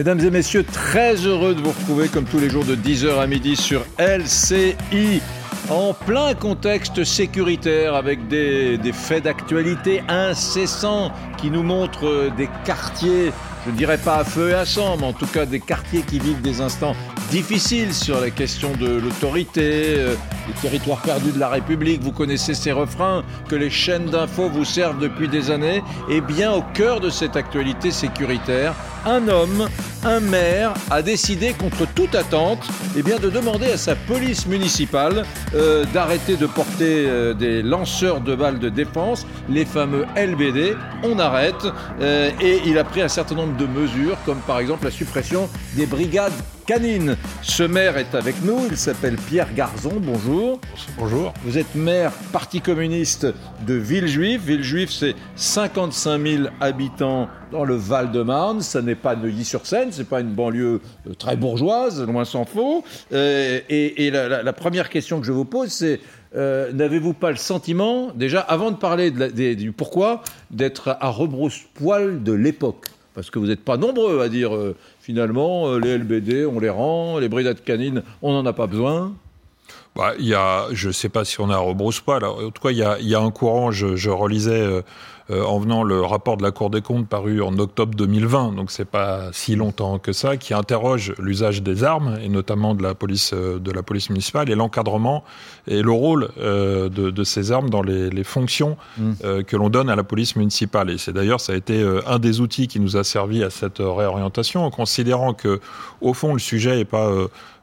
Mesdames et messieurs, très heureux de vous retrouver comme tous les jours de 10h à midi sur LCI. En plein contexte sécuritaire avec des, faits d'actualité incessants qui nous montrent des quartiers, je ne dirais pas à feu et à sang, mais en tout cas des quartiers qui vivent des instants difficiles sur la question de l'autorité, euh, les territoires perdus de la République. Vous connaissez ces refrains que les chaînes d'infos vous servent depuis des années. Et bien au cœur de cette actualité sécuritaire, un homme, un maire, a décidé contre toute attente eh bien, de demander à sa police municipale euh, d'arrêter de porter euh, des lanceurs de balles de défense, les fameux LBD. On arrête. Euh, et il a pris un certain nombre de mesures, comme par exemple la suppression des brigades canines. Ce maire est avec nous, il s'appelle Pierre Garzon, bonjour. Bonjour. Vous êtes maire Parti communiste de Villejuif. Villejuif, c'est 55 000 habitants dans le Val-de-Marne. Ça n'est pas Neuilly-sur-Seine, c'est pas une banlieue euh, très bourgeoise, loin s'en faut. Euh, et la, première question que je vous pose, c'est euh, n'avez-vous pas le sentiment, déjà, avant de parler de du pourquoi, d'être à rebrousse-poil de l'époque? Parce que vous n'êtes pas nombreux à dire, finalement, les LBD, on les rend, les brigades canines, on n'en a pas besoin. Bah, y a, je ne sais pas si on a rebrousse pas. Alors, en tout cas, il y a, un courant. Je, relisais en venant le rapport de la Cour des comptes paru en octobre 2020, donc c'est pas si longtemps que ça, qui interroge l'usage des armes et notamment de la police euh, de la police municipale et l'encadrement et le rôle euh, de, de ces armes dans les, les fonctions Mm. euh, que l'on donne à la police municipale. Et c'est d'ailleurs ça a été euh, un des outils qui nous a servi à cette euh, réorientation, en considérant que au fond le sujet n'est pas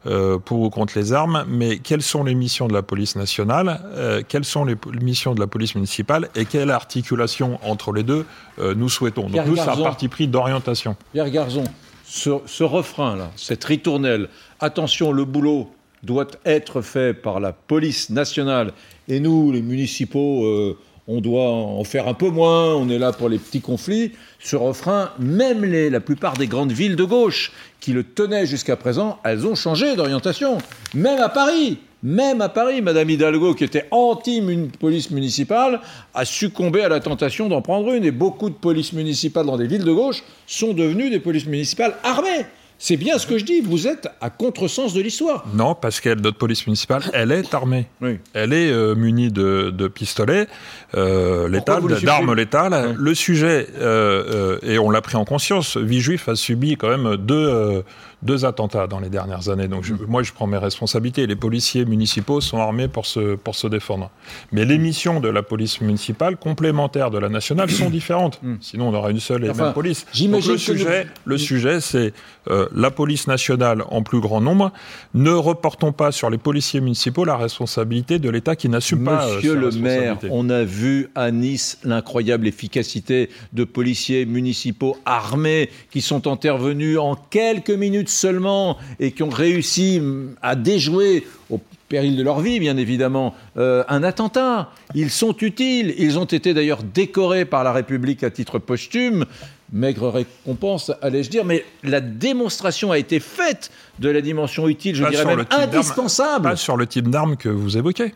euh, pour ou contre les armes, mais quelles sont les missions de la police nationale, euh, quelles sont les missions de la police municipale et quelle articulation entre les deux euh, nous souhaitons. Donc Pierre nous, c'est un parti pris d'orientation. Pierre Garzon, ce, ce refrain-là, cette ritournelle, attention, le boulot doit être fait par la police nationale et nous, les municipaux, on doit en faire un peu moins, on est là pour les petits conflits. Ce refrain, même les, la plupart des grandes villes de gauche qui le tenaient jusqu'à présent, elles ont changé d'orientation. Même à Paris, même à Paris, Madame Hidalgo, qui était anti-police municipale, a succombé à la tentation d'en prendre une. Et beaucoup de polices municipales dans des villes de gauche sont devenues des polices municipales armées. C'est bien ce que je dis, vous êtes à contresens de l'histoire. Non, parce que notre police municipale, elle est armée. Oui. Elle est euh, munie de, de pistolets euh, le d'armes létales. Ouais. Le sujet, euh, euh, et on l'a pris en conscience, Villejuif a subi quand même deux, euh, deux attentats dans les dernières années. Donc je- Mm. moi, je prends mes responsabilités. Les policiers municipaux sont armés pour se, pour se défendre. Mais les missions de la police municipale, complémentaires de la nationale, sont différentes. Sinon, on aura une seule et Mm. Enfin, même police. Donc, le sujet, nous- le sujet, c'est euh, la police nationale en plus grand nombre. Ne reportons pas sur les policiers municipaux la responsabilité de l'État qui n'assume pas. euh, Monsieur le maire, on a vu à Nice l'incroyable efficacité de policiers municipaux armés qui sont intervenus en quelques minutes seulement et qui ont réussi mm, à déjouer au péril de leur vie, bien évidemment, euh, un attentat. Ils sont utiles. Ils ont été d'ailleurs décorés par la République à titre posthume. Maigre récompense, allais-je dire, mais la démonstration a été faite de la dimension utile, je Pas dirais même indispensable. Pas sur le type d'arme que vous évoquez.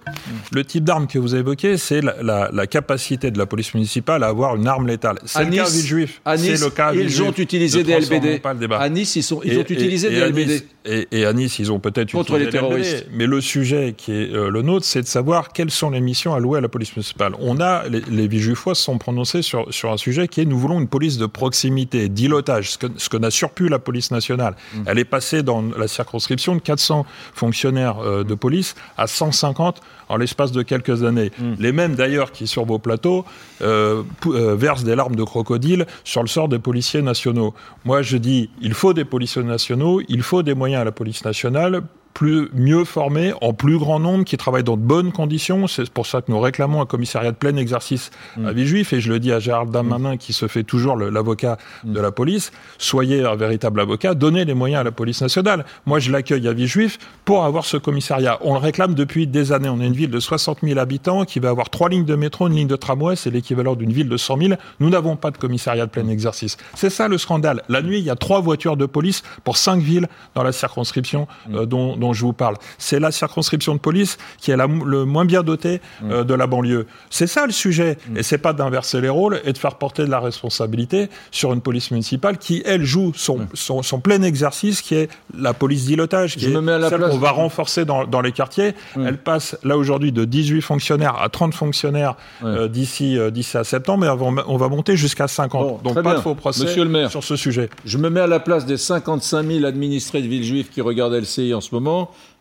Le type d'arme que vous évoquez, c'est la, la- la capacité de la police municipale à avoir une arme létale. C'est À le cas Nice- Villejuif. À Nice, le cas ils Villejuif. ont utilisé des LBD. pas le débat. À Nice, ils, sont, ils Et- ont utilisé et- des et LBD. Nice- et, et à Nice, ils ont peut-être Contre utilisé les LBD. terroristes. Mais le sujet qui est euh, le nôtre, c'est de savoir quelles sont les missions allouées à la police municipale. On a, les, les Villejuifois se sont prononcés sur, sur un sujet qui est nous voulons une police de proximité, d'îlotage, ce que, ce que n'a surpu la police nationale. Mmh. Elle est passée dans la circonscription de 400 fonctionnaires euh, de police à 150 en l'espace de quelques années. Mmh. Les mêmes d'ailleurs qui, sur vos plateaux, euh, euh, versent des larmes de crocodile sur le sort des policiers nationaux. Moi, je dis, il faut des policiers nationaux, il faut des moyens à la police nationale plus, mieux formés, en plus grand nombre, qui travaillent dans de bonnes conditions. C'est pour ça que nous réclamons un commissariat de plein exercice à Villejuif. Et je le dis à Gérald Darmanin, qui se fait toujours l'avocat de la police, soyez un véritable avocat, donnez les moyens à la police nationale. Moi, je l'accueille à Villejuif pour avoir ce commissariat. On le réclame depuis des années. On est une ville de 60 000 habitants qui va avoir trois lignes de métro, une ligne de tramway, c'est l'équivalent d'une ville de 100 000. Nous n'avons pas de commissariat de plein exercice. C'est ça le scandale. La nuit, il y a trois voitures de police pour cinq villes dans la circonscription euh, dont, dont, je vous parle. C'est la circonscription de police qui est la, le moins bien dotée mm. euh, de la banlieue. C'est ça le sujet. Mm. Et c'est pas d'inverser les rôles et de faire porter de la responsabilité sur une police municipale qui, elle, joue son, mm. son, plein exercice, qui est la police d'îlotage, qui est celle qu'on va renforcer dans, dans les quartiers. Elle passe là aujourd'hui de 18 fonctionnaires à 30 fonctionnaires euh, d'ici euh, d'ici à septembre, et on va monter jusqu'à 50. Donc pas de faux procès Monsieur le maire, sur ce sujet. Je me mets à la place des 55 000 administrés de Villejuif qui regardent LCI en ce moment.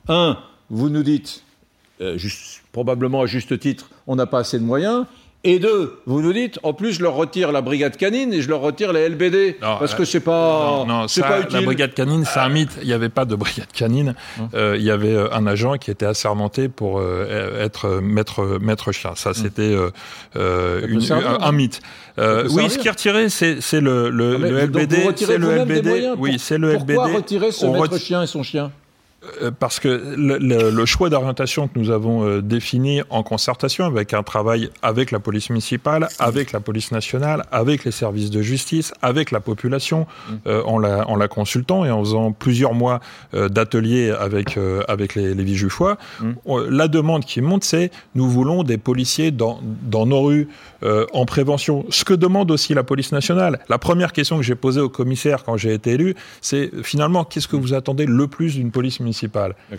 Un, vous nous dites, euh, probablement à juste titre, on n'a pas assez de moyens. Et deux, vous nous dites, en plus, je leur retire la brigade canine et je leur retire les LBD. parce que c'est pas, non, c'est pas utile. La brigade canine, c'est un mythe. Il n'y avait pas de brigade canine. Hum. Euh, il y avait euh, un agent qui était assermenté pour être maître, maître chien. Ça, c'était un, mythe. oui, ce qui est retiré, c'est, le, le, ah, le LBD. C'est le LBD. Oui, c'est le LBD. Pourquoi retirer ce maître chien et son chien? euh, parce que le, choix d'orientation que nous avons euh, défini en concertation avec un travail avec la police municipale, avec la police nationale, avec les services de justice, avec la population, mm. euh, en, la, en la consultant et en faisant plusieurs mois d'ateliers avec, avec les, les Vijufois, mm. la demande qui monte, c'est nous voulons des policiers dans, dans nos rues en prévention. Ce que demande aussi la police nationale. La première question que j'ai posée au commissaire quand j'ai été élu, c'est finalement qu'est-ce que vous attendez le plus d'une police municipale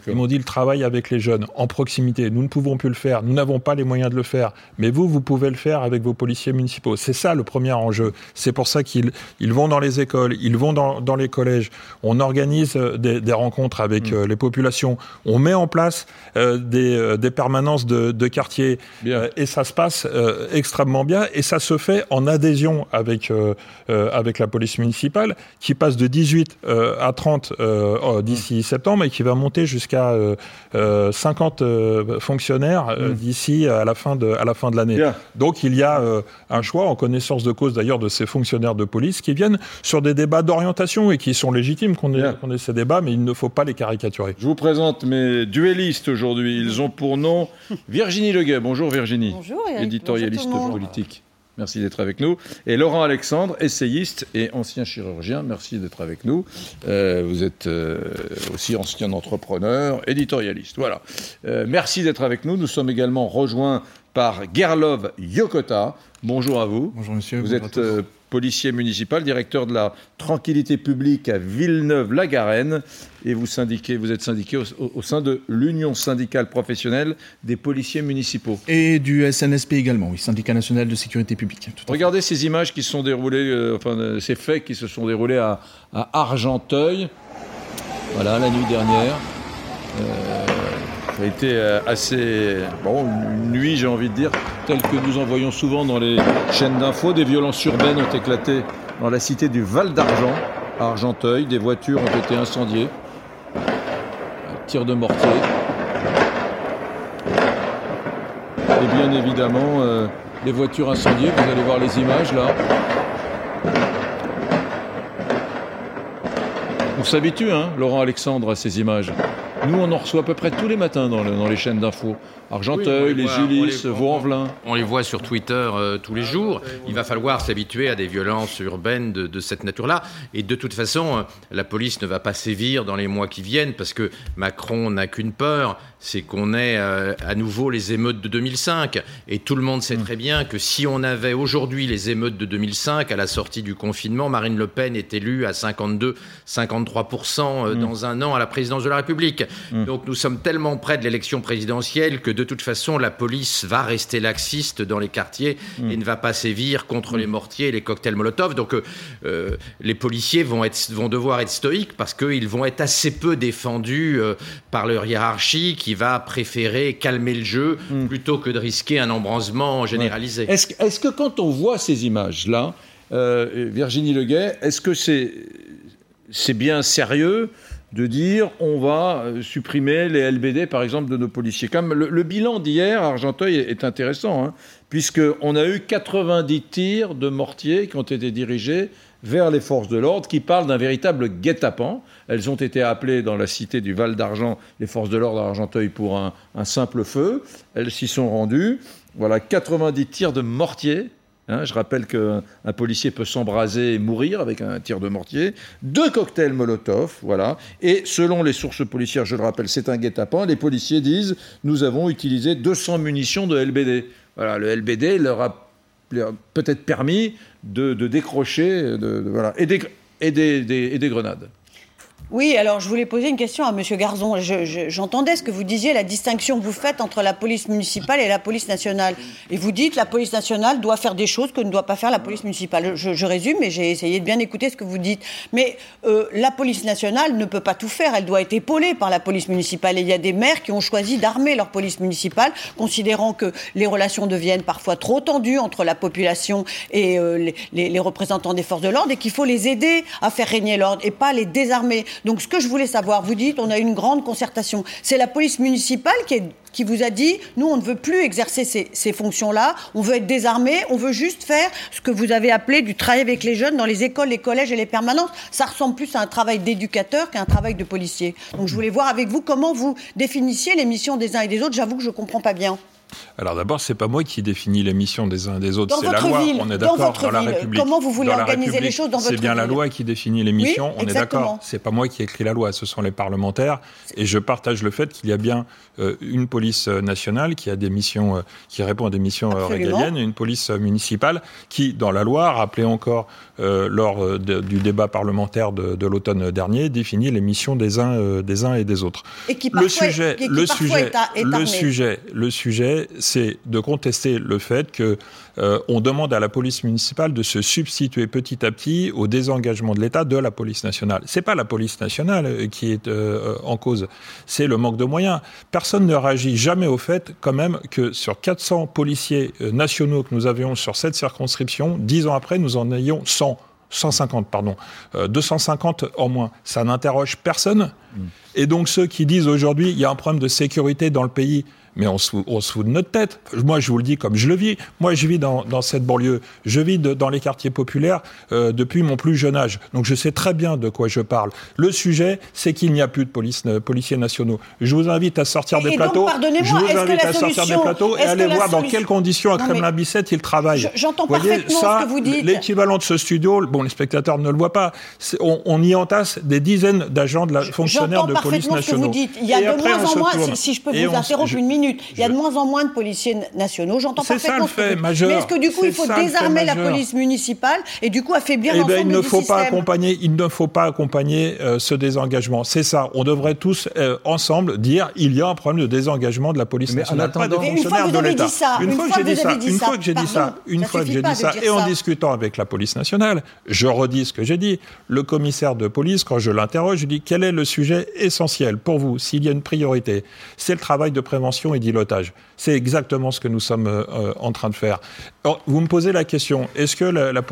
ils m'ont dit le travail avec les jeunes, en proximité. Nous ne pouvons plus le faire, nous n'avons pas les moyens de le faire. Mais vous, vous pouvez le faire avec vos policiers municipaux. C'est ça le premier enjeu. C'est pour ça qu'ils ils vont dans les écoles, ils vont dans, dans les collèges. On organise euh, des, des rencontres avec mm. euh, les populations. On met en place euh, des, des, permanences de, de quartier. et ça se passe extrêmement bien. Et ça se fait en adhésion avec, avec la police municipale qui passe de 18 à 30 d'ici septembre et qui va monter jusqu'à 50 euh, euh, fonctionnaires euh, mmh. d'ici à la fin de, à la fin de l'année. Donc il y a un choix, en connaissance de cause d'ailleurs de ces fonctionnaires de police, qui viennent sur des débats d'orientation et qui sont légitimes qu'on ait, ait, ces débats, mais il ne faut pas les caricaturer. Je vous présente mes duellistes aujourd'hui. Ils ont pour nom Virginie Leguet. Bonjour Virginie. Bonjour. Éditorialiste politique. Merci d'être avec nous. Et Laurent Alexandre, essayiste et ancien chirurgien, merci d'être avec nous. Euh, vous êtes euh, aussi ancien entrepreneur, éditorialiste. Voilà. Euh, merci d'être avec nous. Nous sommes également rejoints par Gerlov Yokota. Bonjour à vous. Bonjour monsieur. Vous êtes policier municipal, directeur de la tranquillité publique à Villeneuve-la-Garenne, et vous, syndiquez, vous êtes syndiqué au, sein de l'Union syndicale professionnelle des policiers municipaux. Et du SNSP également, oui, Syndicat national de sécurité publique. Regardez ces images qui se sont déroulées, euh, enfin euh, ces faits qui se sont déroulés à, Argenteuil, voilà, la nuit dernière. Euh, ça a été euh, assez. Bon, une nuit, j'ai envie de dire, telle que nous en voyons souvent dans les chaînes d'infos. Des violences urbaines ont éclaté dans la cité du Val d'Argent, à Argenteuil. Des voitures ont été incendiées. Tir de mortier. Et bien évidemment, euh, les voitures incendiées, vous allez voir les images là. On s'habitue, hein, Laurent Alexandre, à ces images. Nous, on en reçoit à peu près tous les matins dans, les chaînes d'infos. Argenteuil, les Ulysse, Vaux-en-Velin. On les voit sur Twitter euh, tous les jours. Il va falloir s'habituer à des violences urbaines de, cette nature-là. Et de toute façon, euh, la police ne va pas sévir dans les mois qui viennent parce que Macron n'a qu'une peur, c'est qu'on ait euh, à nouveau les émeutes de 2005. Et tout le monde sait mm. très bien que si on avait aujourd'hui les émeutes de 2005, à la sortie du confinement, Marine Le Pen est élue à 52, 53% mm. dans un an à la présidence de la République. Mm. Donc nous sommes tellement près de l'élection présidentielle que de toute façon, la police va rester laxiste dans les quartiers et ne va pas sévir contre les mortiers et les cocktails Molotov. Donc, euh, euh, les policiers vont, être, vont devoir être stoïques parce qu'ils vont être assez peu défendus euh, par leur hiérarchie qui va préférer calmer le jeu mm. plutôt que de risquer un embrasement généralisé. Est-ce est que quand on voit ces images-là, Virginie Leguet, est-ce que c'est bien sérieux de dire on va euh, supprimer les LBD, par exemple, de nos policiers? Comme le, bilan d'hier à Argenteuil est, intéressant, hein, puisqu'on a eu 90 tirs de mortiers qui ont été dirigés vers les forces de l'ordre, qui parlent d'un véritable guet-apens. Elles ont été appelées dans la cité du Val d'Argent, les forces de l'ordre à Argenteuil, pour un, simple feu. Elles s'y sont rendues. Voilà, 90 tirs de mortiers Hein, je rappelle qu'un policier peut s'embraser et mourir avec un tir de mortier. Deux cocktails Molotov, voilà. Et selon les sources policières, je le rappelle, c'est un guet-apens. Les policiers disent nous avons utilisé 200 munitions de LBD. Voilà, le LBD leur a, peut-être permis de, décrocher voilà, et, et des grenades. Oui, alors je voulais poser une question à Monsieur Garzon. J'entendais ce que vous disiez, la distinction que vous faites entre la police municipale et la police nationale. Et vous dites la police nationale doit faire des choses que ne doit pas faire la police municipale. Je, résume, mais j'ai essayé de bien écouter ce que vous dites. Mais euh, la police nationale ne peut pas tout faire. Elle doit être épaulée par la police municipale. Et il y a des maires qui ont choisi d'armer leur police municipale, considérant que les relations deviennent parfois trop tendues entre la population et euh, les, les représentants des forces de l'ordre, et qu'il faut les aider à faire régner l'ordre et pas les désarmer. Donc ce que je voulais savoir, vous dites, on a une grande concertation. C'est la police municipale qui, vous a dit, nous, on ne veut plus exercer ces, fonctions-là, on veut être désarmé, on veut juste faire ce que vous avez appelé du travail avec les jeunes dans les écoles, les collèges et les permanences. Ça ressemble plus à un travail d'éducateur qu'à un travail de policier. Donc je voulais voir avec vous comment vous définissiez les missions des uns et des autres. J'avoue que je ne comprends pas bien. Alors d'abord, c'est pas moi qui définis les missions des uns et des autres, c'est la loi. on est d'accord dans, la République. Comment vous voulez organiser les choses dans votre ville C'est bien la loi qui définit les missions. on est d'accord. C'est pas moi qui écris la loi, ce sont les parlementaires. Et je partage le fait qu'il y a bien euh, une police nationale qui a des missions, euh, qui répond à des missions euh, régaliennes, et une police municipale qui, dans la loi, rappelé encore lors du débat parlementaire de, l'automne dernier, définit les missions des uns, des uns et des autres. Et qui parfois, le sujet, le sujet, le sujet, le sujet c'est de contester le fait que euh, on demande à la police municipale de se substituer petit à petit au désengagement de l'État de la police nationale. C'est pas la police nationale euh, qui est euh, en cause, c'est le manque de moyens. Personne ne réagit jamais au fait, quand même, que sur 400 policiers nationaux que nous avions sur cette circonscription, dix ans après, nous en ayons 100. 150, pardon, 250 en moins. Ça n'interroge personne. Mm. Et donc ceux qui disent aujourd'hui il y a un problème de sécurité dans le pays, mais on se, fout, de notre tête. Moi, je vous le dis comme je le vis. Moi, je vis dans, cette banlieue. Je vis dans les quartiers populaires euh, depuis mon plus jeune âge. Donc, je sais très bien de quoi je parle. Le sujet, c'est qu'il n'y a plus de police, euh, policiers nationaux. Je vous invite à sortir des plateaux. Je vous invite à sortir des plateaux et aller voir dans quelles conditions à Kremlin-Bicêtre ils travaillent. J'entends parfaitement ça, ce que vous dites. L'équivalent de ce studio, bon, les spectateurs ne le voient pas. On, y entasse des dizaines d'agents de la fonctionnaires de police nationaux. Ce que vous dites. Il y a de moins en moins, si, je peux vous interrompre une minute, il y a de moins en moins de policiers nationaux. J'entends parfaitement. C'est ça le fait majeur. Mais est-ce que du coup, il faut désarmer la police municipale et du coup affaiblir eh ben, l'ensemble il ne faut pas accompagner, Il ne faut pas accompagner euh, ce désengagement. C'est ça. On devrait tous euh, ensemble dire il y a un problème de désengagement de la police nationale, pas des fonctionnaires de l'État. Une fois que j'ai dit ça, une fois que j'ai dit ça, une fois que j'ai dit ça, et en discutant avec la police nationale, je redis ce que j'ai dit. Le commissaire de police, quand je l'interroge, je dis quel est le sujet essentiel pour vous, s'il y a une priorité, c'est le travail de prévention et d'îlotage. C'est exactement ce que nous sommes euh, euh, en train de faire. vous me posez la question, est-ce que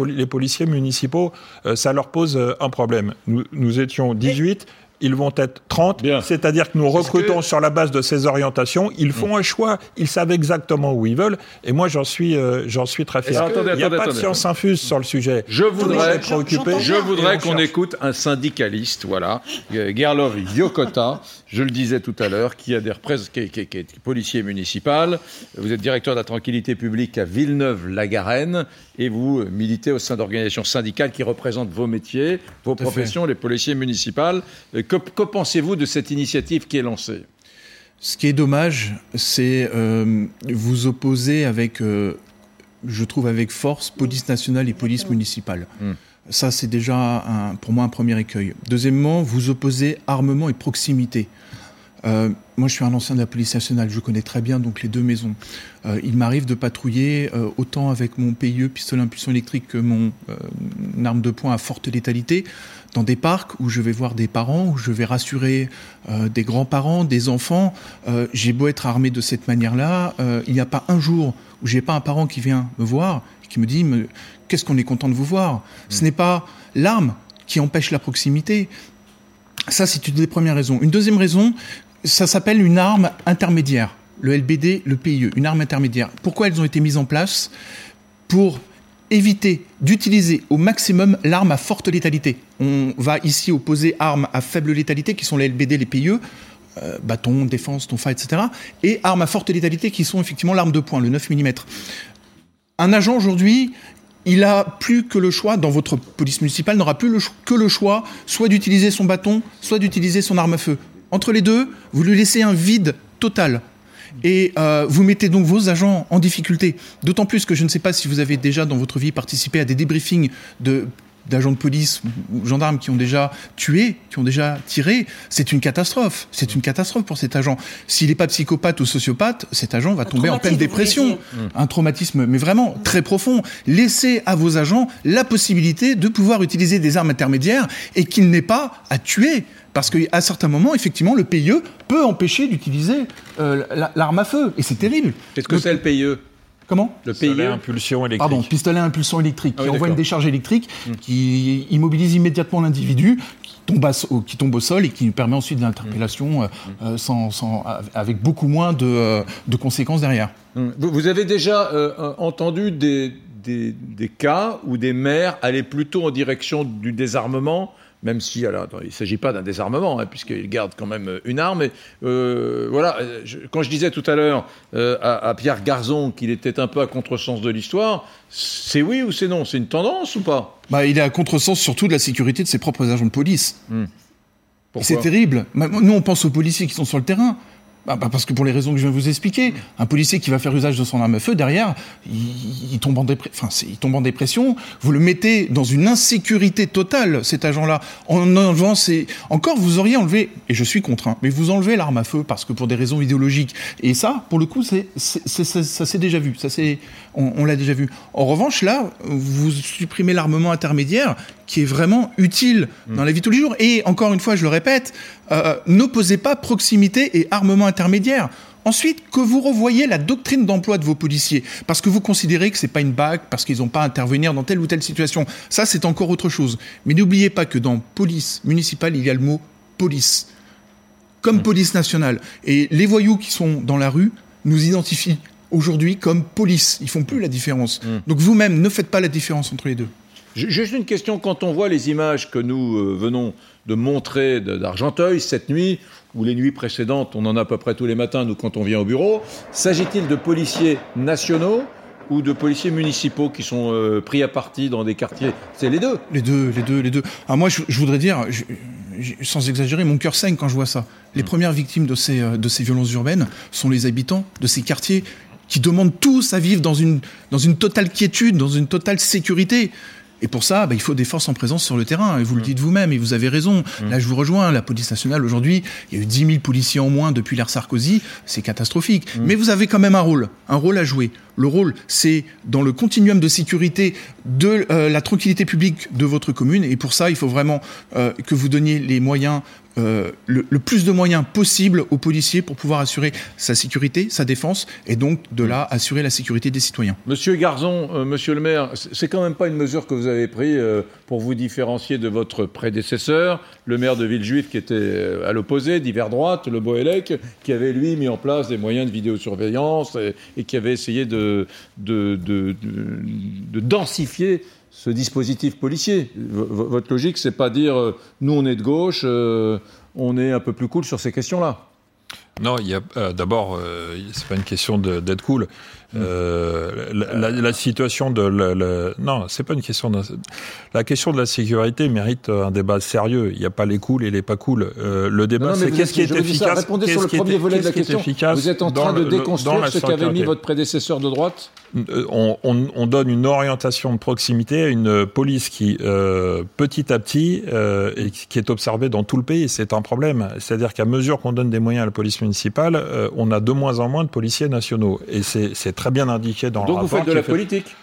les policiers municipaux, euh, ça leur pose un problème? Nous, nous, étions 18, ils vont être 30. C'est-à-dire que nous recrutons sur la base de ces orientations. Ils font un choix. Ils savent exactement où ils veulent. Et moi, j'en suis, euh, j'en suis très fier. Il n'y a pas de science infuse sur le sujet. Je voudrais, je voudrais qu'on écoute un syndicaliste, voilà, Gerlov Yokota, je le disais tout à l'heure, qui a des qui, qui, est policier municipal. Vous êtes directeur de la tranquillité publique à Villeneuve-la-Garenne et vous militez au sein d'organisations syndicales qui représentent vos métiers, vos professions, les policiers municipaux. Que, pensez-vous de cette initiative qui est lancée? Ce qui est dommage, c'est euh, vous opposer avec, euh, je trouve avec force, police nationale et police municipale. Hmm. Ça, c'est déjà pour moi un premier écueil. Deuxièmement, vous opposez armement et proximité. Euh, moi, je suis un ancien de la police nationale, je connais très bien donc les deux maisons. Euh, il m'arrive de patrouiller euh, autant avec mon PIE, pistolet impulsion électrique, que mon arme de poing à forte létalité, dans des parcs où je vais voir des parents, où je vais rassurer des grands-parents, des enfants. J'ai beau être armé de cette manière-là, il n'y a pas un jour où j'ai pas un parent qui vient me voir et qui me dit qu'est-ce qu'on est content de vous voir? Ce n'est pas l'arme qui empêche la proximité. Ça, c'est une des premières raisons. Une deuxième raison, ça s'appelle une arme intermédiaire. Le LBD, le PIE, une arme intermédiaire. Pourquoi elles ont été mises en place? Pour éviter d'utiliser au maximum l'arme à forte létalité. On va ici opposer armes à faible létalité, qui sont les LBD, les PIE, euh, bâton, défense, tonfa, etc. Et armes à forte létalité, qui sont effectivement l'arme de poing, le 9 mm. Un agent aujourd'hui, il a plus que le choix, dans votre police municipale, n'aura plus que le choix, soit d'utiliser son bâton, soit d'utiliser son arme à feu. Entre les deux, vous lui laissez un vide total. Et euh, vous mettez donc vos agents en difficulté. D'autant plus que je ne sais pas si vous avez déjà dans votre vie participé à des débriefings de d'agents de police ou gendarmes qui ont déjà tué, qui ont déjà tiré, c'est une catastrophe. C'est une catastrophe pour cet agent. S'il n'est pas psychopathe ou sociopathe, cet agent va tomber en pleine dépression. Un traumatisme, mais vraiment très profond. Laissez à vos agents la possibilité de pouvoir utiliser des armes intermédiaires et qu'il n'ait pas à tuer. Parce qu'à certains moments, effectivement, le PIE peut empêcher d'utiliser euh, l'arme à feu. Et c'est terrible. Qu'est-ce que c'est le PIE Comment Le pistolet à impulsion électrique. Pardon, pistolet à impulsion électrique, ah qui envoie une décharge électrique, hmm. qui immobilise immédiatement l'individu, qui tombe, qui tombe au sol et qui permet ensuite l'interpellation hmm. euh, euh, sans, avec beaucoup moins de, conséquences derrière. Hmm. Vous, avez déjà entendu des, des, des, cas où des maires allaient plutôt en direction du désarmement même si alors, il ne s'agit pas d'un désarmement, hein, puisqu'il garde quand même euh, une arme. Et, euh, voilà, quand je disais tout à l'heure euh, à, Pierre Garzon qu'il était un peu à contresens de l'histoire, c'est oui ou c'est non? C'est une tendance ou pas? Bah, Il est à contresens surtout de la sécurité de ses propres agents de police. Hmm. C'est terrible. Nous, on pense aux policiers qui sont sur le terrain. Bah, bah, parce que pour les raisons que je viens de vous expliquer, un policier qui va faire usage de son arme à feu, derrière, il, tombe, en enfin, il tombe en dépression. Vous le mettez dans une insécurité totale, cet agent-là. En enlevant ses... Encore, vous auriez enlevé, et je suis contraint, mais vous enlevez l'arme à feu parce que pour des raisons idéologiques. Et ça, pour le coup, c'est, ça s'est déjà vu. Ça, on, on l'a déjà vu. En revanche, là, vous supprimez l'armement intermédiaire qui est vraiment utile dans la vie de tous les jours. Et encore une fois, je le répète, euh, n'opposez pas proximité et armement intermédiaire. Ensuite, que vous revoyez la doctrine d'emploi de vos policiers, parce que vous considérez que c'est pas une bague, parce qu'ils n'ont pas à intervenir dans telle ou telle situation. Ça, c'est encore autre chose. Mais n'oubliez pas que dans police municipale, il y a le mot police, comme mmh. police nationale. Et les voyous qui sont dans la rue nous identifient aujourd'hui comme police. Ils font plus la différence. Mmh. Donc vous-même, ne faites pas la différence entre les deux. Juste une question, quand on voit les images que nous euh, venons de montrer d'Argenteuil cette nuit, ou les nuits précédentes, on en a à peu près tous les matins, nous, quand on vient au bureau, s'agit-il de policiers nationaux ou de policiers municipaux qui sont euh, pris à partie dans des quartiers? C'est les deux Les deux, les deux, les deux. Alors moi, je, voudrais dire, sans exagérer, mon cœur saigne quand je vois ça. Les hmm. premières victimes de ces, euh, de ces violences urbaines sont les habitants de ces quartiers qui demandent tous à vivre dans une, dans une totale quiétude, dans une totale sécurité. Et pour ça, bah, il faut des forces en présence sur le terrain. Et vous le mm. dites vous-même, et vous avez raison. Mm. Là, je vous rejoins. La police nationale, aujourd'hui, il y a eu 10 000 policiers en moins depuis l'ère Sarkozy. C'est catastrophique. Mm. Mais vous avez quand même un rôle, un rôle à jouer. Le rôle, c'est dans le continuum de sécurité de euh, la tranquillité publique de votre commune. Et pour ça, il faut vraiment euh, que vous donniez les moyens euh, le, plus de moyens possible aux policiers pour pouvoir assurer sa sécurité, sa défense, et donc de là assurer la sécurité des citoyens. Monsieur Garzon, euh, monsieur le maire, c'est quand même pas une mesure que vous avez prise euh, pour vous différencier de votre prédécesseur, le maire de Villejuif qui était à l'opposé, d'hiver droite, le Boélec, qui avait lui mis en place des moyens de vidéosurveillance et, qui avait essayé de, de, de, de densifier ce dispositif policier. votre logique, c'est pas dire euh, nous on est de gauche, euh, on est un peu plus cool sur ces questions-là. Non, il y euh, d'abord, c'est pas une question d'être cool. Euh, la, situation de le, non, c'est pas une question. De, la question de la sécurité mérite un débat sérieux. Il n'y a pas les cools et les pas cool. Euh, le débat, c'est qu'est-ce qui est efficace. Répondez sur le premier volet de la question. Vous êtes en train de déconstruire ce qu'avait mis votre prédécesseur de droite. Euh, on, on, on, donne une orientation de proximité à une police qui, euh, petit à petit, euh, et qui est observée dans tout le pays. C'est un problème. C'est-à-dire qu'à mesure qu'on donne des moyens à la police municipale, on a de moins en moins de policiers nationaux. Et c'est très bien indiqué dans Donc le rapport. Donc vous faites de la politique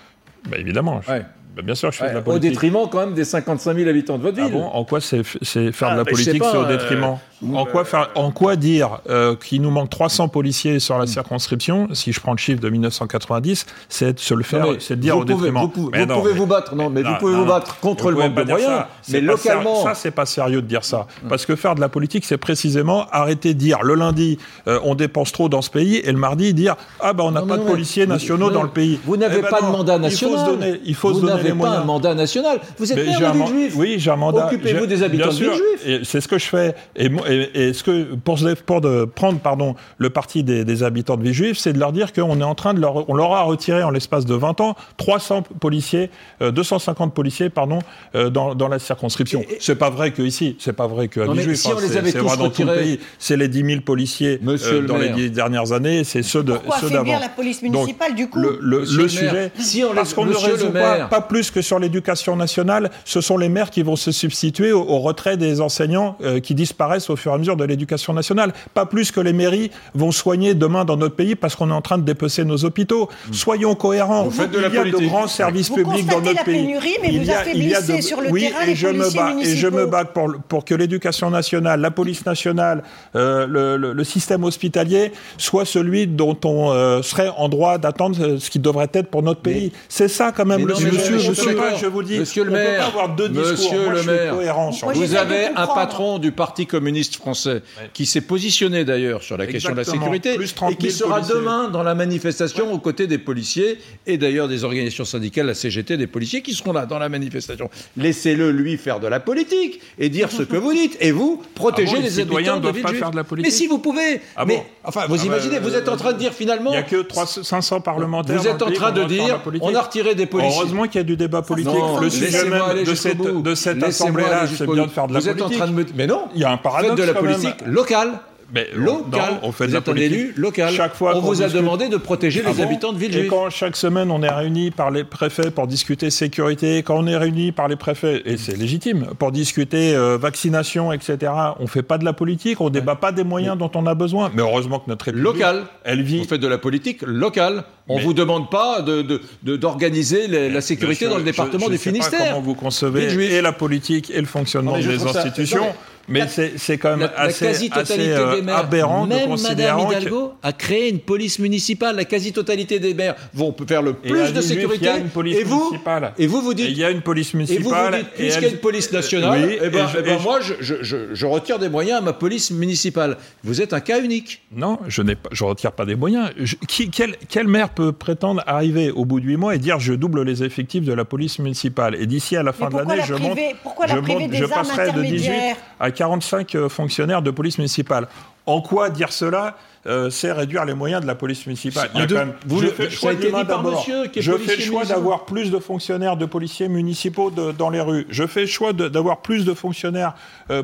bah, Évidemment. Bah, bien sûr, je fais de la politique. Au détriment quand même des 55 000 habitants de votre ah ville. en quoi c'est faire de la ah, politique, c'est au détriment? En, quoi faire, en quoi dire euh, qu'il nous manque 300 policiers sur la hmm. circonscription, si je prends le chiffre de 1990, c'est de se le faire, c'est de dire au détriment. Vous, pouvez, vous, battre, non, mais vous pouvez vous battre contre le manque de moyens, mais localement. Ça, c'est pas sérieux de dire ça. Hmm. Parce que faire de la politique, c'est précisément arrêter de dire le lundi, euh, on dépense trop dans ce pays, et le mardi, dire ah ben on n'a pas de policiers nationaux dans le pays. Vous n'avez eh ben pas de mandat national. Il faut se donner, il faut vous n'avez pas un mandat national. Vous êtes maire de Juif. Oui, j'ai un mandat. Occupez-vous des habitants de juifs. C'est ce que je fais. Et et, et ce que pour, se- pour de, prendre pardon le parti des, des habitants de Villejuif, c'est de leur dire qu'on est en train de leur on leur a retiré en l'espace de 20 ans 300 policiers, euh, 250 policiers pardon euh, dans, dans la circonscription. C'est pas vrai que ici, c'est pas vrai que à Villejuif. si on les c'est- avait c'est tous vrai dans tout le retirés- pays. C'est les 10 000 policiers euh, le dans les maire. dix dernières années, c'est ceux de Pourquoi ceux d'avant. la police Donc, municipale, du coup le, le- Monsieur le sujet, si on parce qu'on ne résout pas plus que sur l'éducation nationale, ce sont les maires qui vont se substituer au, au retrait des enseignants euh, qui disparaissent au fur et à mesure de l'éducation nationale. Pas plus que les mairies vont soigner demain dans notre pays parce qu'on est en train de dépecer nos hôpitaux. Soyons cohérents. Vous faites de il la y a de politique. grands services Vous publics dans constatez notre la pays. pénurie, mais Il vous a- il affaiblissez sur le oui, terrain et les je me bats, et je me municipaux. bats pour, pour que l'éducation nationale, la police nationale, euh, le, le- le système hospitalier soit celui dont on euh, serait en droit d'attendre euh, ce qui devrait être pour notre pays. C'est ça quand même Mais le sujet. monsieur, On monsieur pas, maire, je vous dis, monsieur le on peut maire, pas avoir deux discours. monsieur Moi, le je maire, cohérent Vous de avez un patron du Parti communiste français qui s'est positionné d'ailleurs sur la question de la sécurité Plus 30 et qui 000 sera policiers. demain dans la manifestation aux côtés des policiers et d'ailleurs des organisations syndicales, la CGT des policiers qui seront là dans la manifestation. Laissez-le lui faire de la politique et dire ce que vous dites et vous protégez Ah bon, les les citoyens de pas faire de la Mais politique si vous pouvez, Ah mais enfin vous Ah bah, imaginez, vous êtes en train de dire finalement Il n'y a que 300, 500 parlementaires. vous êtes en train de dire on a retiré des policiers. Heureusement qu'il y a du débat politique. Non, le sujet même aller de cette, de cette assemblée-là, c'est bien de faire de la Vous êtes politique. en train de me... Mais non, Il y a un paradoxe de la même. politique locale. Mais Local. non, on fait vous de la êtes un politique. élu local. Chaque fois on qu'on vous a demandé de protéger Ah les bon habitants de Et Villejuif. quand chaque semaine on est réunis par les préfets pour discuter sécurité, quand on est réunis par les préfets, et c'est légitime, pour discuter euh, vaccination, etc., on fait pas de la politique, on débat pas des moyens dont on a besoin. Mais heureusement que notre République, Local. elle vit. Vous faites de la politique locale. On Mais- vous demande pas de, de- de- d'organiser la sécurité Monsieur, dans le département je, du sais pas Finistère. comment vous concevez Villejuif. et la politique et le fonctionnement des ça- institutions. Mais c'est, quand même La, la assez, quasi-totalité assez, euh, des maires, aberrant de même considérer Madame que- Hidalgo a créé une police municipale. La quasi-totalité des maires vont faire le plus de sécurité. il y a une police et vous, municipale. et vous vous dites, il y a une police Et vous municipale. vous dites, puisqu'il y a une police nationale, Oui, eh ben, et je- eh ben je- moi, je, je- je- je retire des moyens à ma police municipale. Vous êtes un cas unique. Non, je n'ai pas, je retire pas des moyens. Je- qui, quel, quel maire peut prétendre arriver au bout de huit mois et dire je double les effectifs de la police municipale? Et d'ici à la fin Mais de pourquoi l'année, la je priver- monte, pourquoi la je, monte- des je armes passerai de 18 intermédiaires? à 45 euh, fonctionnaires de police municipale. En quoi dire cela? Euh, c'est réduire les moyens de la police municipale. Il y a de- quand même- vous je fais le choix été demain dit par d'abord. monsieur qui est Je fais le choix d'avoir plus de fonctionnaires, de policiers municipaux de- dans les rues. Je fais le choix d'avoir plus de fonctionnaires, euh,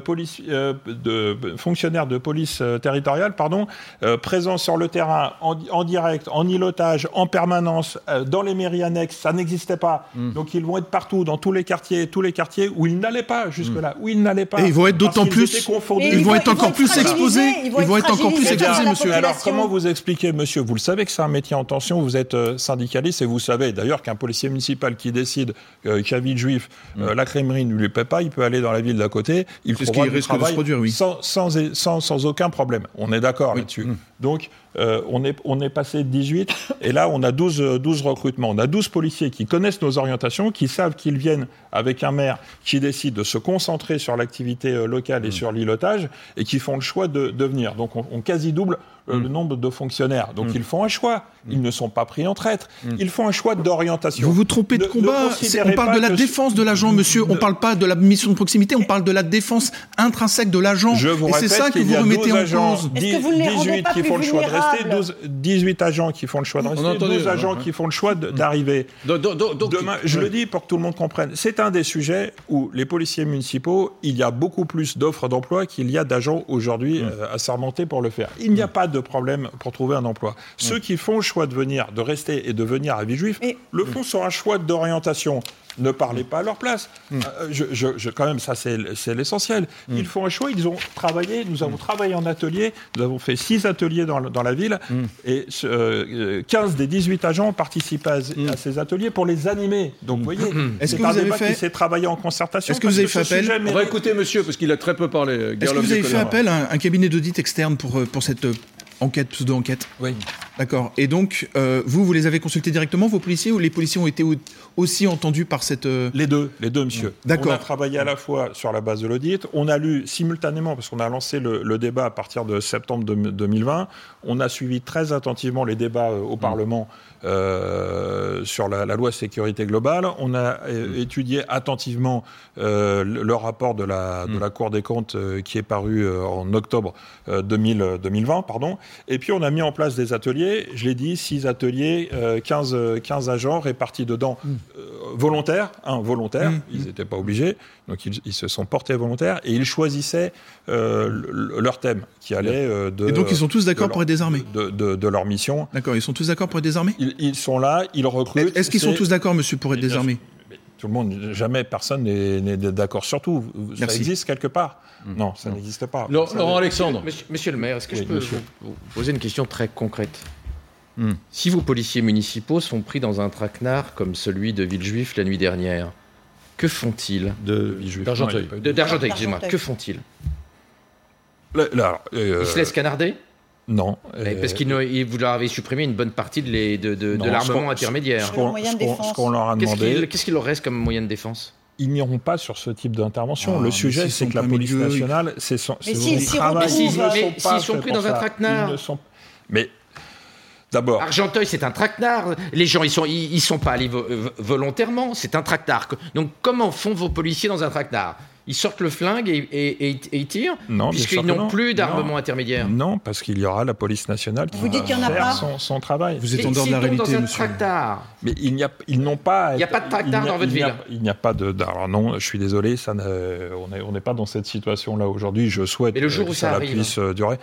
euh, de, fonctionnaires de police euh, territoriale pardon, euh, présents sur le terrain, en, en direct, en îlotage, en permanence, euh, dans les mairies annexes. Ça n'existait pas. Hmm. Donc ils vont être partout, dans tous les quartiers, tous les quartiers où ils n'allaient pas jusque-là, où ils n'allaient pas. Et ils vont être d'autant plus- Ils ils vont être encore plus exposés. ils vont être encore plus exposés, par monsieur. Alors, comment vous expliquez, monsieur Vous le savez que c'est un métier en tension, vous êtes euh, syndicaliste et vous savez d'ailleurs qu'un policier municipal qui décide euh, qu'à Villejuif, euh, la crèmerie ne lui paie pas, il peut aller dans la ville d'à côté, il C'est ce qui risque de se produire, oui. sans, sans, sans, sans aucun problème. On est d'accord là-dessus. Donc, euh, on, est, on est passé de 18 et là, on a 12, euh, 12 recrutements. On a 12 policiers qui connaissent nos orientations, qui savent qu'ils viennent avec un maire qui décide de se concentrer sur l'activité locale et sur l'îlotage et qui font le choix de, de venir. Donc, on, on quasi double euh, le nombre de fonctionnaires. Donc, ils font un choix. Ils ne sont pas pris en traître. Ils font un choix d'orientation. Vous vous trompez de Ne- combat. On parle de la que- défense de l'agent, monsieur. On Ne- parle pas de la mission de proximité. On parle de la défense intrinsèque de l'agent. Je vous Et c'est répète ça que qu'il y vous a remettez 12 en agents, cause. Est-ce que vous ne les rendez 18 pas qui font le choix de rester, vulnérables 12, 18 agents qui font le choix de rester, a entendu, 12 agents hein. qui font le choix d'arriver. Demain, je le dis pour que tout le monde comprenne, c'est un des sujets où les policiers municipaux, il y a beaucoup plus d'offres d'emploi qu'il y a d'agents aujourd'hui euh, assermentés pour le faire. Il n'y a pas de problème pour trouver un emploi. Ceux qui font le choix de venir, de rester et de venir à Villejuif, Et- le font sur un choix d'orientation. Ne parlez pas à leur place. Euh, je, je- je- quand même, ça c'est c'est l'essentiel. Ils font un choix, ils ont travaillé, nous avons travaillé en atelier, nous avons fait six ateliers dans, dans la ville, et euh, 15 des 18 agents participent à, à ces ateliers pour les animer. Donc vous voyez, Est-ce c'est que un vous avez débat fait- qui s'est travaillé en concertation. Est-ce que vous avez ce fait appel On va écouter monsieur, parce qu'il a très peu parlé. Est-ce que vous avez fait appel à un, un cabinet d'audit externe pour, euh, pour cette euh, enquête, pseudo-enquête. D'accord. Et donc, euh, vous, vous les avez consultés directement, vos policiers, ou les policiers ont été au- aussi entendus par cette... euh, Les deux, les deux, monsieur. D'accord. On a travaillé à la fois sur la base de l'audit, on a lu simultanément, parce qu'on a lancé le, le débat à partir de septembre de- 2020, on a suivi très attentivement les débats euh, au Parlement euh, sur la, la loi sécurité globale, on a euh, étudié attentivement le, le rapport de la, de la Cour des comptes qui est paru en octobre euh, 2000, euh, 2020, pardon, et puis on a mis en place des ateliers, je l'ai dit, six ateliers, euh, 15, euh, 15 agents répartis dedans euh, volontaires, un volontaire, Mm. ils n'étaient pas obligés, donc ils, ils se sont portés volontaires et ils choisissaient euh, le- leur thème qui allait de. Et donc, ils sont tous d'accord pour être désarmés de, de- de leur mission. D'accord, ils sont tous d'accord pour être désarmés Ils, ils sont là, ils recrutent. Est-ce qu'ils sont tous d'accord, monsieur, pour être désarmés Tout le monde, jamais personne n'est d'accord sur tout. Ça Merci. existe quelque part Non, ça n'existe pas. Laurent Ça- Laurent Alexandre. Monsieur, monsieur le maire, est-ce que Oui, je peux monsieur. vous, poser une question très concrète Hmm. Si vos policiers municipaux sont pris dans un traquenard comme celui de Villejuif la nuit dernière, que font-ils de Villejuif. d'Argenteuil. D'Argenteuil, excusez-moi. Que font-ils? Euh, Ils se laissent canarder? Non. Eh, euh, Parce que vous leur avez supprimé une bonne partie de, les- de, de- de Non, ce l'armement intermédiaire. ce qu'on leur a Qu'est-ce demandé, qu'il qu'est-ce qu'il leur reste comme moyen de défense? Ils n'iront pas sur ce type d'intervention. Ah, le mais sujet, c'est que la police nationale, c'est son, Mais s'y travail. retrouvent, Ils mais sont pris dans un traquenard. Ils ne sont- Mais d'abord, Argenteuil, c'est un traquenard. Les gens, ils sont, ils, ils sont pas allés vo- volontairement. C'est un traquenard. Donc, comment font vos policiers dans un traquenard? Ils sortent le flingue et, et- et- et ils tirent Non, Puisqu'ils n'ont non. plus d'armement intermédiaire. non, parce qu'il y aura la police nationale qui Vous dites va qu'il y en a faire pas son, son travail. Vous êtes en dehors de la réalité, dans un monsieur. traquenard. Mais il n'y a, ils n'ont pas. Il n'y a pas de a- dans votre il n'y a- ville. Il n'y a pas de. Alors non, je suis désolé, ça ne- on n'est pas dans cette situation-là aujourd'hui. Je souhaite Mais le jour où que ça ça arrive. puisse euh, durer.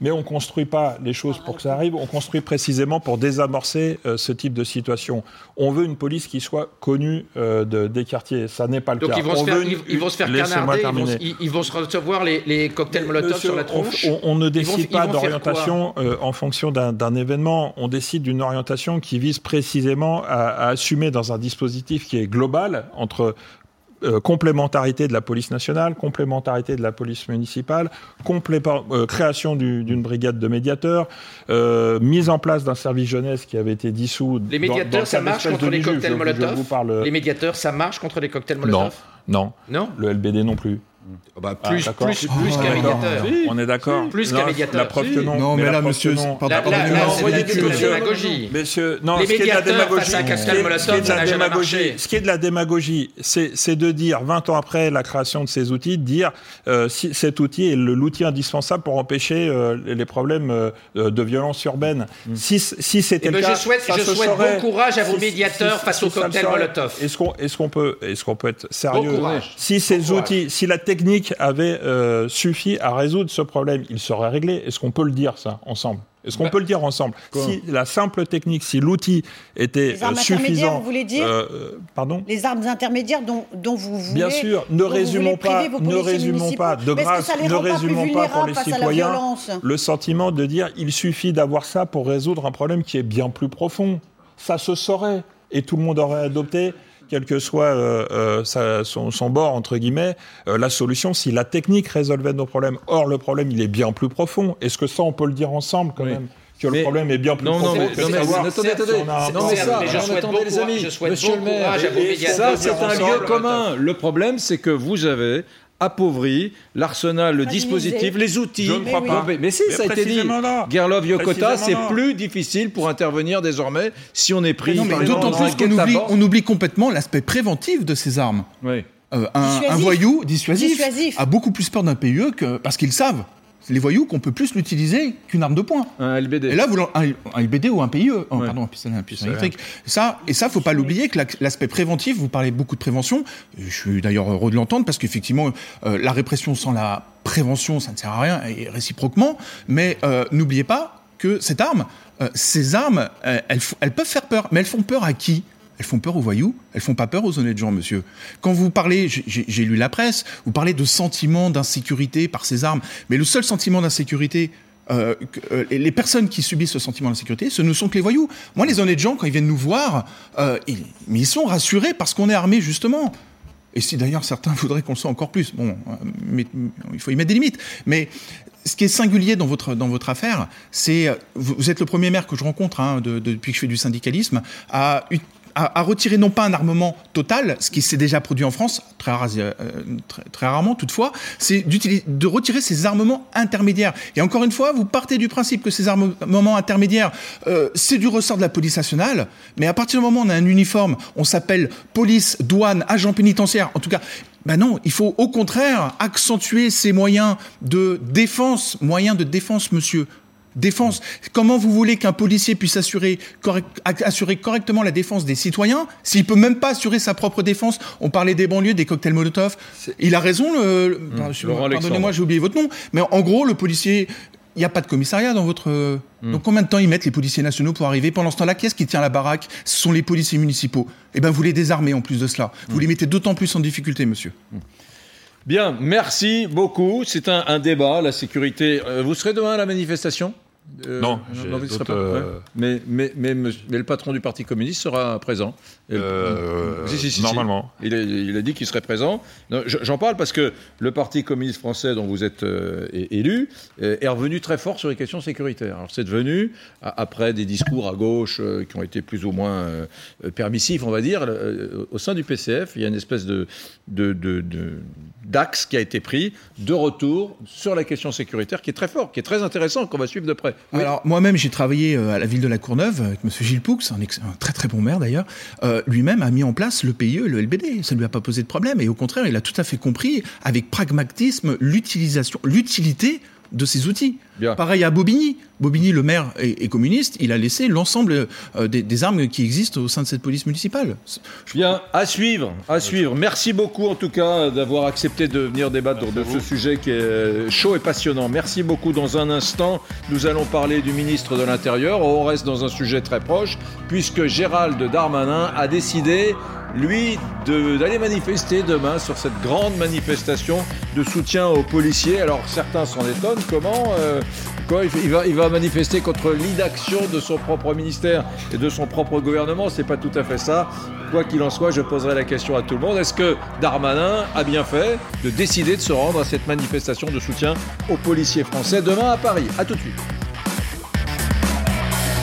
Mais on construit pas les choses pour que ça arrive. On construit précisément pour désamorcer euh, ce type de situation. On veut une police qui soit connue euh, de- des quartiers. Ça n'est pas le Donc cas. ils vont, On se faire, veut une- ils, ils vont se faire Laissez-moi ils vont, se- ils, ils vont se recevoir les, les cocktails Molotov Monsieur, sur la on- tronche. On, on ne vont- décide pas d'orientation euh, en fonction d'un événement. On décide d'une orientation qui vise précisément à, à assumer dans un dispositif qui est global entre euh, complémentarité de la police nationale, complémentarité de la police municipale, complément- euh, création du- d'une brigade de médiateurs, euh, mise en place d'un service jeunesse qui avait été dissous. Les dans- dans médiateurs, ça marche contre de les cocktails Je- je Molotov vous parle- Les médiateurs, ça marche contre les cocktails Molotov non. Non, Le LBD non plus. Oh bah, Ah, Plus, d'accord. plus, plus Ah, qu'un d'accord. médiateur. On est d'accord. Plus médiateur. La preuve que non. Non, mais la là, monsieur, pardon, c'est de la monsieur. démagogie. Messieurs, non, Les ce qui est de la démagogie, ce qui est- de la démagogie, ce qui est de la démagogie, c'est de dire 20 ans après la création de ces outils, de dire euh, si cet outil est l'outil indispensable pour empêcher euh, les problèmes euh, de violence urbaine. Si, si c'était Eh le ben, cas, je souhaite- ça je se souhaite bon courage à vos médiateurs face au cocktail. Molotov. Est-ce qu'on est-ce qu'on peut est-ce qu'on peut être sérieux Bon courage. Si ces outils, si la technique avait euh, suffi à résoudre ce problème, il serait réglé. Est-ce qu'on peut le dire ça ensemble? Est-ce qu'on Bah, peut le dire ensemble? Si la simple technique, si l'outil était Les armes euh, intermédiaires, suffisant, vous voulez dire? euh, pardon? Les armes intermédiaires dont, dont vous voulez. Bien sûr, ne résumons pas, ne résumons pas, de grâce, ne résumons pas pour les citoyens le sentiment de dire il suffit d'avoir ça pour résoudre un problème qui est bien plus profond. Ça se saurait et tout le monde aurait adopté quel que soit euh, euh, sa- son, son bord, entre guillemets, euh, la solution si la technique résolvait nos problèmes. Or, le problème, il est bien plus profond. Est-ce que ça, on peut le dire ensemble quand Oui. même Que Mais- le problème est bien plus Non, non, profond mais, que non, mais savoir attendez, attendez. Non, mais ça, mais je souhaite attendez, les amis, je souhaite monsieur bon le maire, ça, c'est un lieu commun. Le problème, c'est que vous avez appauvri l'arsenal, le dispositif, les outils. Je ne crois Mais pas. Mais, mais si, Mais ça a été dit. Gerlov Yokota, c'est plus difficile pour intervenir désormais si on est pris d'autant plus qu'on oublie, on oublie complètement l'aspect préventif de ces armes. Oui. Euh, un, voyou dissuasif, Dissuasif. a beaucoup plus peur d'un PE que parce qu'ils savent. Les voyous qu'on peut plus l'utiliser qu'une arme de poing. Un LBD. Et là, vous un, un LBD ou un PIE, oh, Ouais. pardon, un pistolet, un pistolet Pistolet. électrique. Ça, et ça, faut pas l'oublier que la- l'aspect préventif, vous parlez beaucoup de prévention. Je suis d'ailleurs heureux de l'entendre parce qu'effectivement, euh, la répression sans la prévention, ça ne sert à rien, et réciproquement. Mais euh, n'oubliez pas que cette arme, euh, ces armes, euh, elles peuvent faire peur. Mais elles font peur à qui? Elles font peur aux voyous, elles font pas peur aux honnêtes gens, monsieur. Quand vous parlez, j'ai- lu la presse, vous parlez de sentiment d'insécurité par ces armes, mais le seul sentiment d'insécurité, euh, euh, les personnes qui subissent ce sentiment d'insécurité, ce ne sont que les voyous. Moi, les honnêtes gens, quand ils viennent nous voir, euh, ils, sont rassurés parce qu'on est armé justement. Et si d'ailleurs certains voudraient qu'on le soit encore plus, bon, il faut y mettre des limites. Mais ce qui est singulier dans votre, dans votre affaire, c'est vous, êtes le premier maire que je rencontre hein, depuis que je fais du syndicalisme à à, retirer non pas un armement total, ce qui s'est déjà produit en France, très, euh, rarement toutefois, c'est de retirer ces armements intermédiaires. Et encore une fois, vous partez du principe que ces armements intermédiaires, euh, c'est du ressort de la police nationale, mais à partir du moment où on a un uniforme, on s'appelle police, douane, agent pénitentiaire, en tout cas, ben non, il faut au contraire accentuer ces moyens de défense, moyens de défense, monsieur défense. Comment vous voulez qu'un policier puisse assurer, assurer correctement la défense des citoyens s'il peut même pas assurer sa propre défense? On parlait des banlieues, des cocktails Molotov. Il a raison. Le, mmh. Pardonnez-moi, j'ai oublié votre nom. Mais en gros, le policier, il n'y a pas de commissariat dans votre. Mmh. Donc combien de temps ils mettent les policiers nationaux pour arriver? Pendant ce temps-là, qu'est-ce qui tient la baraque? Ce sont les policiers municipaux. Eh bien, vous les désarmez en plus de cela. Vous mmh. les mettez d'autant plus en difficulté, monsieur. Bien, merci beaucoup. C'est un, débat, la sécurité. Euh, vous serez demain à la manifestation? Euh, non, euh, mais, mais, mais, le patron du Parti communiste sera présent. Euh, normalement. Il, a, dit qu'il serait présent. J'en parle parce que le Parti communiste français dont vous êtes élu est revenu très fort sur les questions sécuritaires. Alors c'est devenu, après des discours à gauche qui ont été plus ou moins permissifs, on va dire, au sein du PCF, il y a une espèce de, de, de d'axe qui a été pris de retour sur la question sécuritaire qui est très fort, qui est très intéressant, qu'on va suivre de près. Alors moi-même j'ai travaillé euh, à la ville de la Courneuve avec M. Gilles Poux, un, un, très très bon maire d'ailleurs. Euh, lui-même a mis en place le PIE, le LBD. Ça ne lui a pas posé de problème et au contraire il a tout à fait compris avec pragmatisme l'utilisation, l'utilité de ces outils. Pareil à Bobigny. Bobigny, le maire est, communiste, il a laissé l'ensemble euh, des, armes qui existent au sein de cette police municipale. Bien, à suivre, à suivre. Merci beaucoup en tout cas d'avoir accepté de venir débattre de ce sujet qui est chaud et passionnant. Merci beaucoup. Dans un instant, nous allons parler du ministre de l'Intérieur. On reste dans un sujet très proche, puisque Gérald Darmanin a décidé lui, d'aller manifester demain sur cette grande manifestation de soutien aux policiers. Alors certains s'en étonnent, comment euh, quoi, il, va, il va manifester contre l'inaction de son propre ministère et de son propre gouvernement? C'est pas tout à fait ça. Quoi qu'il en soit, je poserai la question à tout le monde. Est-ce que Darmanin a bien fait de décider de se rendre à cette manifestation de soutien aux policiers français demain à Paris? A tout de suite.